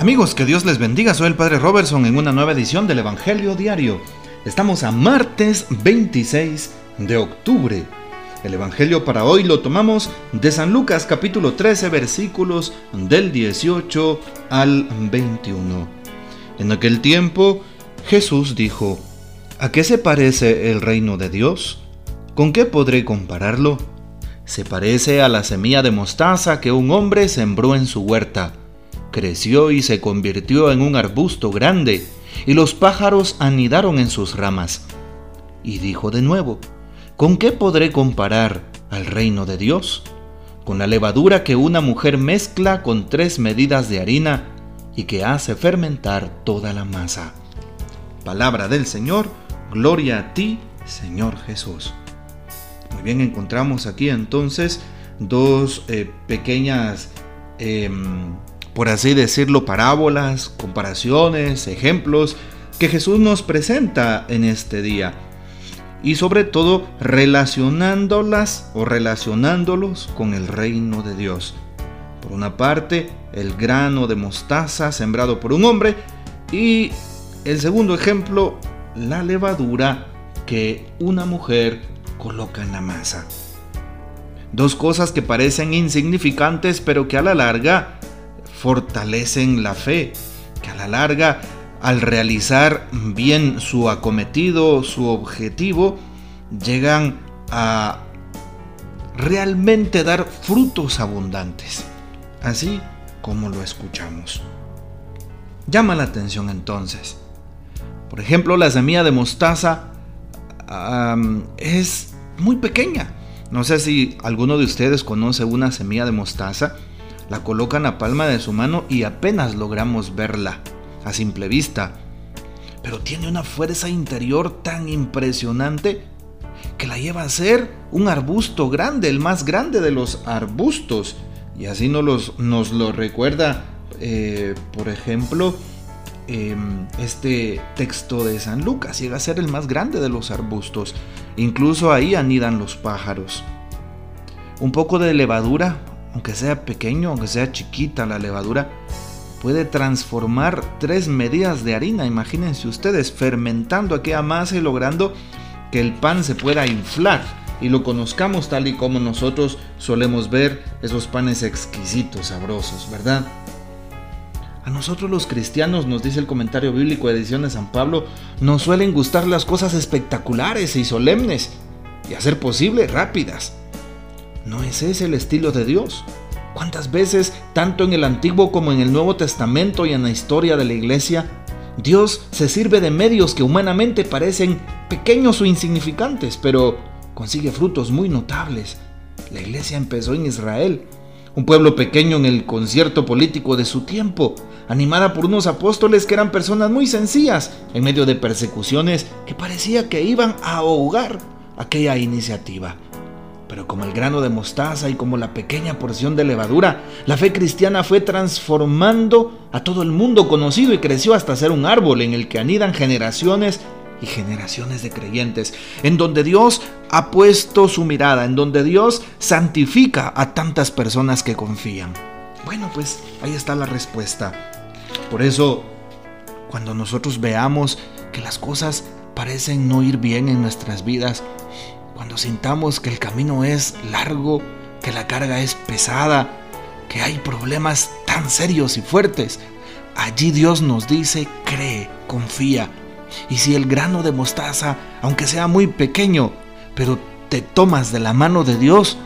Amigos, que Dios les bendiga. Soy el Padre Robertson en una nueva edición del Evangelio Diario. Estamos a martes 26 de octubre. El Evangelio para hoy lo tomamos de San Lucas capítulo 13 versículos del 18 al 21. En aquel tiempo Jesús dijo, ¿A qué se parece el reino de Dios? ¿Con qué podré compararlo? Se parece a la semilla de mostaza que un hombre sembró en su huerta creció y se convirtió en un arbusto grande, y los pájaros anidaron en sus ramas. Y dijo de nuevo, ¿con qué podré comparar al reino de Dios? Con la levadura que una mujer mezcla con tres medidas de harina y que hace fermentar toda la masa. Palabra del Señor, gloria a ti, Señor Jesús. Muy bien, encontramos aquí entonces dos eh, pequeñas em, por así decirlo, parábolas, comparaciones, ejemplos que Jesús nos presenta en este día. Y sobre todo relacionándolas o relacionándolos con el reino de Dios. Por una parte, el grano de mostaza sembrado por un hombre y el segundo ejemplo, la levadura que una mujer coloca en la masa. Dos cosas que parecen insignificantes pero que a la larga fortalecen la fe, que a la larga, al realizar bien su acometido, su objetivo, llegan a realmente dar frutos abundantes, así como lo escuchamos. Llama la atención entonces. Por ejemplo, la semilla de mostaza es muy pequeña. No sé si alguno de ustedes conoce una semilla de mostaza la colocan a palma de su mano y apenas logramos verla a simple vista. Pero tiene una fuerza interior tan impresionante que la lleva a ser un arbusto grande, el más grande de los arbustos. Y así nos, lo recuerda, eh, por ejemplo, em, este texto de San Lucas. Llega a ser el más grande de los arbustos. Incluso ahí anidan los pájaros. Un poco de levadura aunque sea pequeño, aunque sea chiquita la levadura, puede transformar tres medidas de harina, imagínense ustedes, fermentando aquella masa y logrando que el pan se pueda inflar y lo conozcamos tal y como nosotros solemos ver esos panes exquisitos, sabrosos, ¿verdad? A nosotros los cristianos, nos dice el comentario bíblico de edición de San Pablo, nos suelen gustar las cosas espectaculares y solemnes, y a ser posible rápidas. No es ese el estilo de Dios. ¿Cuántas veces, tanto en el Antiguo como en el Nuevo Testamento y en la historia de la iglesia, Dios se sirve de medios que humanamente parecen pequeños o insignificantes, pero consigue frutos muy notables? La iglesia empezó en Israel, un pueblo pequeño en el concierto político de su tiempo, animada por unos apóstoles que eran personas muy sencillas, en medio de persecuciones que parecía que iban a ahogar aquella iniciativa. Pero como el grano de mostaza y como la pequeña porción de levadura, la fe cristiana fue transformando a todo el mundo conocido y creció hasta ser un árbol en el que anidan generaciones y generaciones de creyentes, en donde Dios ha puesto su mirada, en donde Dios santifica a tantas personas que confían. Bueno, pues ahí está la respuesta. Por eso, cuando nosotros veamos que las cosas parecen no ir bien en nuestras vidas, cuando sintamos que el camino es largo, que la carga es pesada, que hay problemas tan serios y fuertes, allí Dios nos dice, cree, confía. Y si el grano de mostaza, aunque sea muy pequeño, pero te tomas de la mano de Dios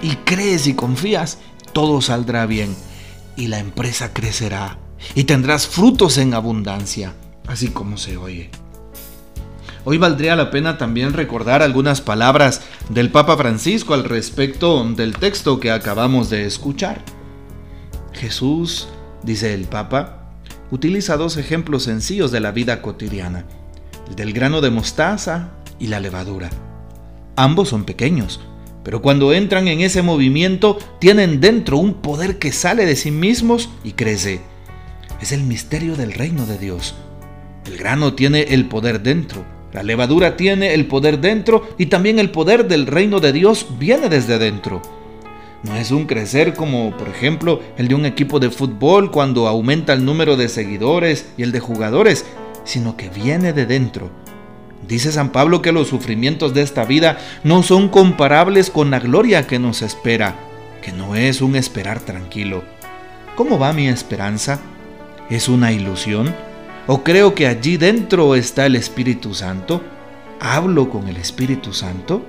y crees y confías, todo saldrá bien y la empresa crecerá y tendrás frutos en abundancia, así como se oye. Hoy valdría la pena también recordar algunas palabras del Papa Francisco al respecto del texto que acabamos de escuchar. Jesús, dice el Papa, utiliza dos ejemplos sencillos de la vida cotidiana, el del grano de mostaza y la levadura. Ambos son pequeños, pero cuando entran en ese movimiento tienen dentro un poder que sale de sí mismos y crece. Es el misterio del reino de Dios. El grano tiene el poder dentro, la levadura tiene el poder dentro y también el poder del reino de Dios viene desde dentro. No es un crecer como, por ejemplo, el de un equipo de fútbol cuando aumenta el número de seguidores y el de jugadores, sino que viene de dentro. Dice San Pablo que los sufrimientos de esta vida no son comparables con la gloria que nos espera, que no es un esperar tranquilo. ¿Cómo va mi esperanza? ¿Es una ilusión? ¿O creo que allí dentro está el Espíritu Santo? ¿Hablo con el Espíritu Santo?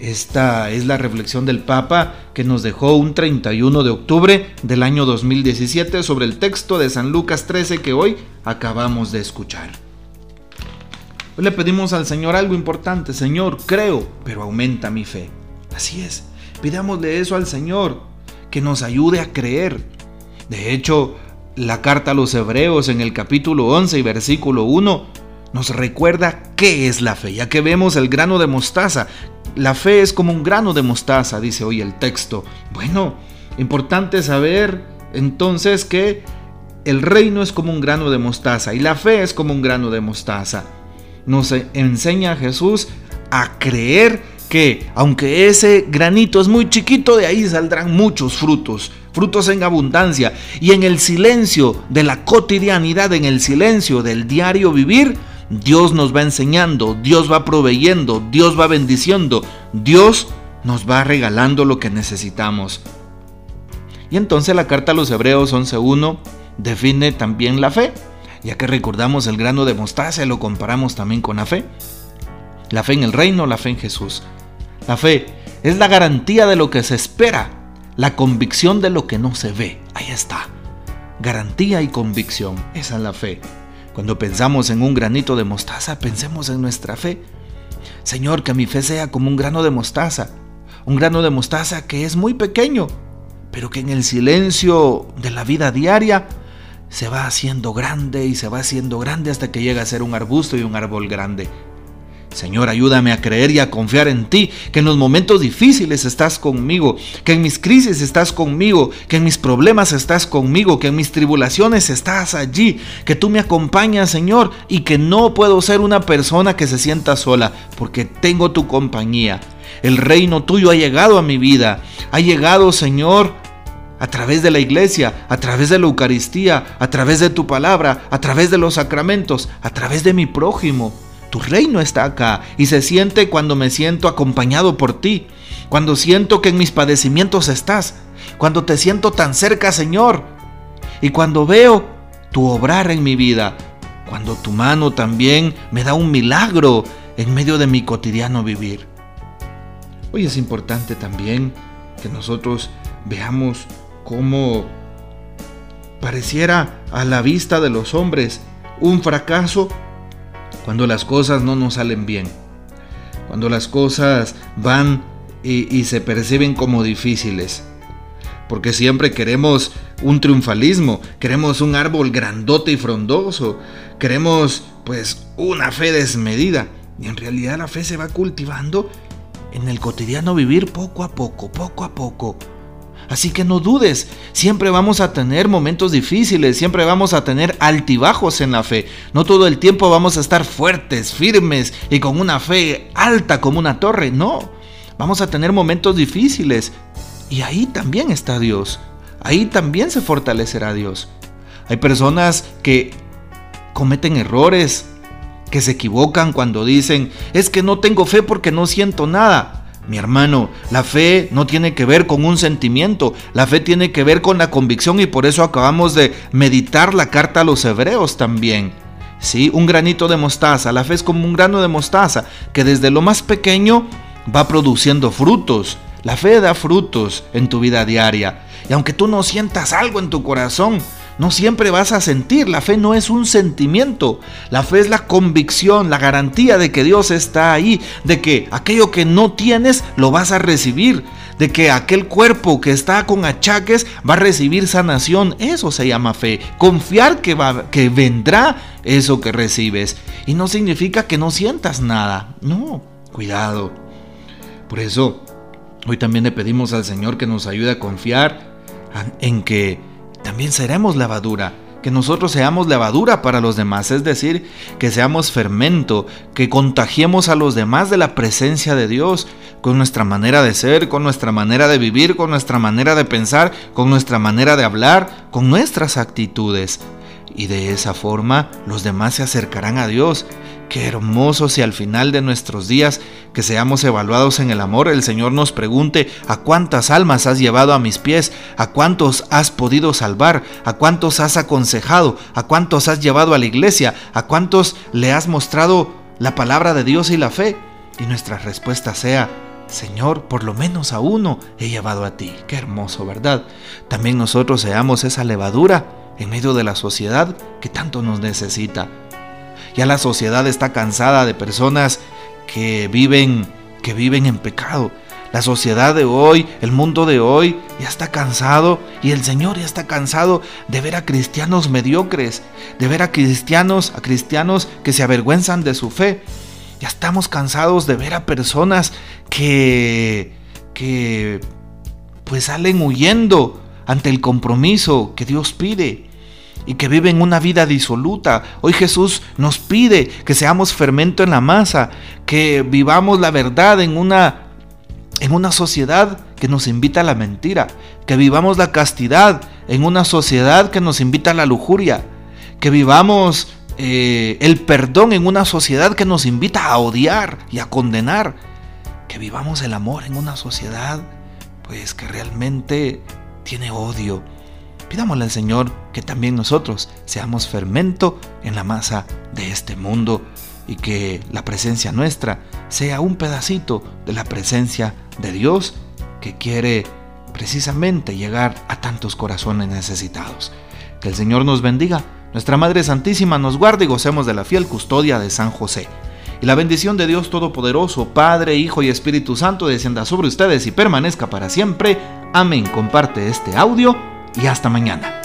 Esta es la reflexión del Papa que nos dejó un 31 de octubre del año 2017 sobre el texto de San Lucas 13 que hoy acabamos de escuchar. Hoy le pedimos al Señor algo importante, Señor, creo, pero aumenta mi fe. Así es, pidámosle eso al Señor, que nos ayude a creer. De hecho, la carta a los Hebreos en el capítulo 11 y versículo 1 nos recuerda qué es la fe, ya que vemos el grano de mostaza. La fe es como un grano de mostaza, dice hoy el texto. Bueno, importante saber entonces que el reino es como un grano de mostaza y la fe es como un grano de mostaza. Nos enseña Jesús a creer que aunque ese granito es muy chiquito, de ahí saldrán muchos frutos, frutos en abundancia. Y en el silencio de la cotidianidad, en el silencio del diario vivir, Dios nos va enseñando, Dios va proveyendo, Dios va bendiciendo, Dios nos va regalando lo que necesitamos. Y entonces la carta a los Hebreos 11.1 define también la fe, ya que recordamos el grano de mostaza y lo comparamos también con la fe. La fe en el reino, la fe en Jesús. La fe es la garantía de lo que se espera, la convicción de lo que no se ve. Ahí está. Garantía y convicción. Esa es la fe. Cuando pensamos en un granito de mostaza, pensemos en nuestra fe. Señor, que mi fe sea como un grano de mostaza. Un grano de mostaza que es muy pequeño, pero que en el silencio de la vida diaria se va haciendo grande y se va haciendo grande hasta que llega a ser un arbusto y un árbol grande. Señor, ayúdame a creer y a confiar en ti, que en los momentos difíciles estás conmigo, que en mis crisis estás conmigo, que en mis problemas estás conmigo, que en mis tribulaciones estás allí, que tú me acompañas, Señor, y que no puedo ser una persona que se sienta sola, porque tengo tu compañía. El reino tuyo ha llegado a mi vida, ha llegado, Señor, a través de la iglesia, a través de la Eucaristía, a través de tu palabra, a través de los sacramentos, a través de mi prójimo. Tu reino está acá y se siente cuando me siento acompañado por ti, cuando siento que en mis padecimientos estás, cuando te siento tan cerca, Señor, y cuando veo tu obrar en mi vida, cuando tu mano también me da un milagro en medio de mi cotidiano vivir. Hoy es importante también que nosotros veamos cómo pareciera a la vista de los hombres un fracaso cuando las cosas no nos salen bien, cuando las cosas van y, se perciben como difíciles. Porque siempre queremos un triunfalismo, queremos un árbol grandote y frondoso, queremos pues una fe desmedida. Y en realidad la fe se va cultivando en el cotidiano vivir poco a poco, poco a poco. Así que no dudes, siempre vamos a tener momentos difíciles, siempre vamos a tener altibajos en la fe. No todo el tiempo vamos a estar fuertes, firmes y con una fe alta como una torre, no. Vamos a tener momentos difíciles. Y ahí también está Dios. Ahí también se fortalecerá Dios. Hay personas que cometen errores, que se equivocan cuando dicen, es que no tengo fe porque no siento nada. Mi hermano, la fe no tiene que ver con un sentimiento, la fe tiene que ver con la convicción y por eso acabamos de meditar la carta a los hebreos también. Sí, un granito de mostaza, la fe es como un grano de mostaza que desde lo más pequeño va produciendo frutos. La fe da frutos en tu vida diaria. Y aunque tú no sientas algo en tu corazón, no siempre vas a sentir. La fe no es un sentimiento. La fe es la convicción, la garantía de que Dios está ahí, de que aquello que no tienes lo vas a recibir, de que aquel cuerpo que está con achaques va a recibir sanación. Eso se llama fe. Confiar que, va, que vendrá eso que recibes. Y no significa que no sientas nada. No, cuidado. Por eso, hoy también le pedimos al Señor que nos ayude a confiar en que también seremos lavadura, que nosotros seamos levadura para los demás, es decir, que seamos fermento, que contagiemos a los demás de la presencia de Dios, con nuestra manera de ser, con nuestra manera de vivir, con nuestra manera de pensar, con nuestra manera de hablar, con nuestras actitudes. Y de esa forma los demás se acercarán a Dios Qué hermoso si al final de nuestros días, que seamos evaluados en el amor, el Señor nos pregunte a cuántas almas has llevado a mis pies, a cuántos has podido salvar, a cuántos has aconsejado, a cuántos has llevado a la iglesia, a cuántos le has mostrado la palabra de Dios y la fe. Y nuestra respuesta sea, Señor, por lo menos a uno he llevado a ti. Qué hermoso, ¿verdad? También nosotros seamos esa levadura en medio de la sociedad que tanto nos necesita. Ya la sociedad está cansada de personas que viven que viven en pecado. La sociedad de hoy, el mundo de hoy ya está cansado y el Señor ya está cansado de ver a cristianos mediocres, de ver a cristianos, a cristianos que se avergüenzan de su fe. Ya estamos cansados de ver a personas que que pues salen huyendo ante el compromiso que Dios pide y que viven una vida disoluta. Hoy Jesús nos pide que seamos fermento en la masa, que vivamos la verdad en una en una sociedad que nos invita a la mentira, que vivamos la castidad en una sociedad que nos invita a la lujuria, que vivamos eh, el perdón en una sociedad que nos invita a odiar y a condenar, que vivamos el amor en una sociedad pues que realmente tiene odio Pidámosle al Señor que también nosotros seamos fermento en la masa de este mundo y que la presencia nuestra sea un pedacito de la presencia de Dios que quiere precisamente llegar a tantos corazones necesitados. Que el Señor nos bendiga, nuestra Madre Santísima nos guarde y gocemos de la fiel custodia de San José. Y la bendición de Dios Todopoderoso, Padre, Hijo y Espíritu Santo descienda sobre ustedes y permanezca para siempre. Amén. Comparte este audio y hasta mañana.